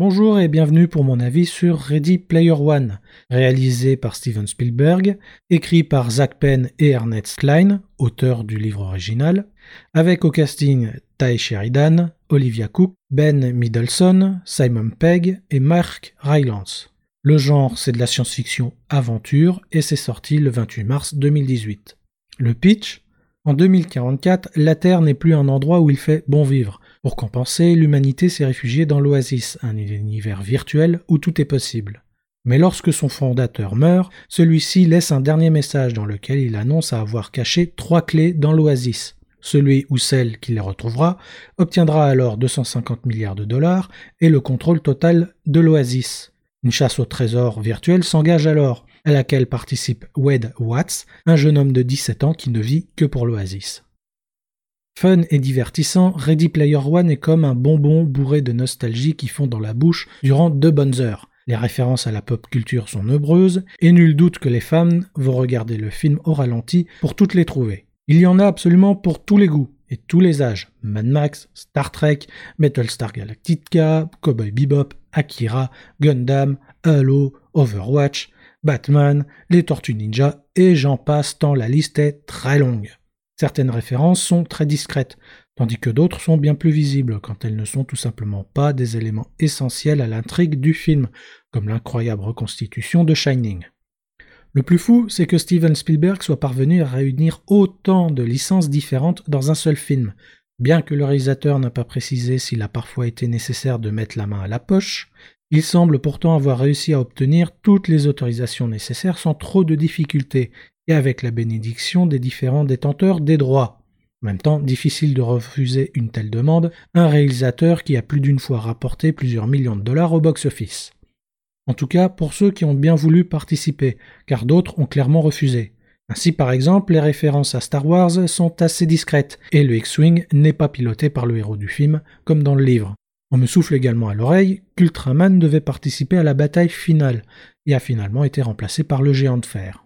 Bonjour et bienvenue pour mon avis sur Ready Player One, réalisé par Steven Spielberg, écrit par Zach Penn et Ernest Klein, auteur du livre original, avec au casting Ty Sheridan, Olivia Cook, Ben Middleton, Simon Pegg et Mark Rylance. Le genre, c'est de la science-fiction aventure et c'est sorti le 28 mars 2018. Le pitch? En 2044, la Terre n'est plus un endroit où il fait bon vivre. Pour compenser, l'humanité s'est réfugiée dans l'Oasis, un univers virtuel où tout est possible. Mais lorsque son fondateur meurt, celui-ci laisse un dernier message dans lequel il annonce avoir caché trois clés dans l'Oasis. Celui ou celle qui les retrouvera obtiendra alors 250 milliards de dollars et le contrôle total de l'Oasis. Une chasse au trésor virtuel s'engage alors, à laquelle participe Wade Watts, un jeune homme de 17 ans qui ne vit que pour l'Oasis. Fun et divertissant, Ready Player One est comme un bonbon bourré de nostalgie qui fond dans la bouche durant deux bonnes heures. Les références à la pop culture sont nombreuses, et nul doute que les fans vont regarder le film au ralenti pour toutes les trouver. Il y en a absolument pour tous les goûts et tous les âges. Mad Max, Star Trek, Star Galactica, Cowboy Bebop, Akira, Gundam, Halo, Overwatch, Batman, les Tortues Ninja, et j'en passe tant la liste est très longue. Certaines références sont très discrètes, tandis que d'autres sont bien plus visibles quand elles ne sont tout simplement pas des éléments essentiels à l'intrigue du film, comme l'incroyable reconstitution de Shining. Le plus fou, c'est que Steven Spielberg soit parvenu à réunir autant de licences différentes dans un seul film. Bien que le réalisateur n'a pas précisé s'il a parfois été nécessaire de mettre la main à la poche, il semble pourtant avoir réussi à obtenir toutes les autorisations nécessaires sans trop de difficultés, et avec la bénédiction des différents détenteurs des droits. En même temps, difficile de refuser une telle demande, un réalisateur qui a plus d'une fois rapporté plusieurs millions de dollars au box-office. En tout cas pour ceux qui ont bien voulu participer, car d'autres ont clairement refusé. Ainsi par exemple, les références à Star Wars sont assez discrètes, et le X-Wing n'est pas piloté par le héros du film, comme dans le livre. On me souffle également à l'oreille qu'Ultraman devait participer à la bataille finale, et a finalement été remplacé par le géant de fer.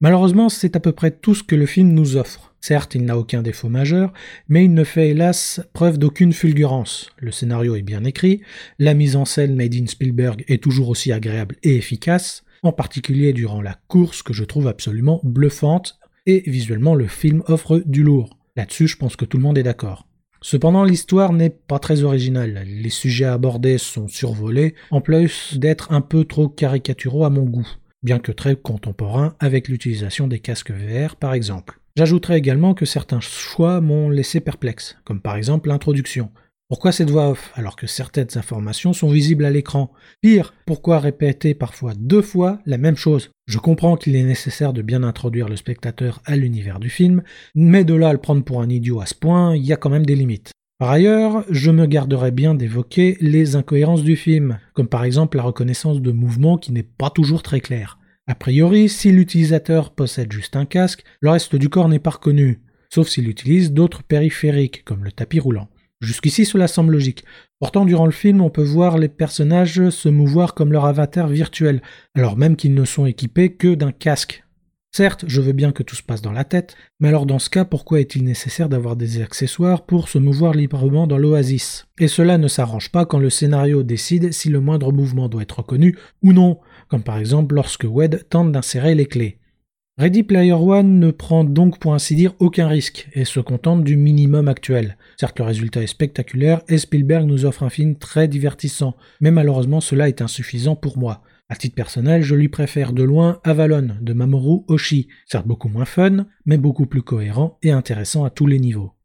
Malheureusement, c'est à peu près tout ce que le film nous offre. Certes, il n'a aucun défaut majeur, mais il ne fait hélas preuve d'aucune fulgurance. Le scénario est bien écrit, la mise en scène made in Spielberg est toujours aussi agréable et efficace, en particulier durant la course que je trouve absolument bluffante, et visuellement le film offre du lourd. Là-dessus, je pense que tout le monde est d'accord. Cependant, l'histoire n'est pas très originale. Les sujets abordés sont survolés, en plus d'être un peu trop caricaturaux à mon goût bien que très contemporain avec l'utilisation des casques VR par exemple. J'ajouterai également que certains choix m'ont laissé perplexe, comme par exemple l'introduction. Pourquoi cette voix off alors que certaines informations sont visibles à l'écran? Pire, pourquoi répéter parfois deux fois la même chose? Je comprends qu'il est nécessaire de bien introduire le spectateur à l'univers du film, mais de là à le prendre pour un idiot à ce point, il y a quand même des limites. Par ailleurs, je me garderai bien d'évoquer les incohérences du film, comme par exemple la reconnaissance de mouvements qui n'est pas toujours très clair. A priori, si l'utilisateur possède juste un casque, le reste du corps n'est pas reconnu, sauf s'il utilise d'autres périphériques, comme le tapis roulant. Jusqu'ici, cela semble logique. Pourtant, durant le film, on peut voir les personnages se mouvoir comme leur avatar virtuel, alors même qu'ils ne sont équipés que d'un casque. Certes, je veux bien que tout se passe dans la tête, mais alors dans ce cas, pourquoi est-il nécessaire d'avoir des accessoires pour se mouvoir librement dans l'oasis? Et cela ne s'arrange pas quand le scénario décide si le moindre mouvement doit être reconnu ou non, comme par exemple lorsque Wed tente d'insérer les clés. Ready Player One ne prend donc pour ainsi dire aucun risque et se contente du minimum actuel. Certes, le résultat est spectaculaire et Spielberg nous offre un film très divertissant, mais malheureusement cela est insuffisant pour moi. À titre personnel, je lui préfère de loin Avalon de Mamoru Oshii, certes beaucoup moins fun, mais beaucoup plus cohérent et intéressant à tous les niveaux.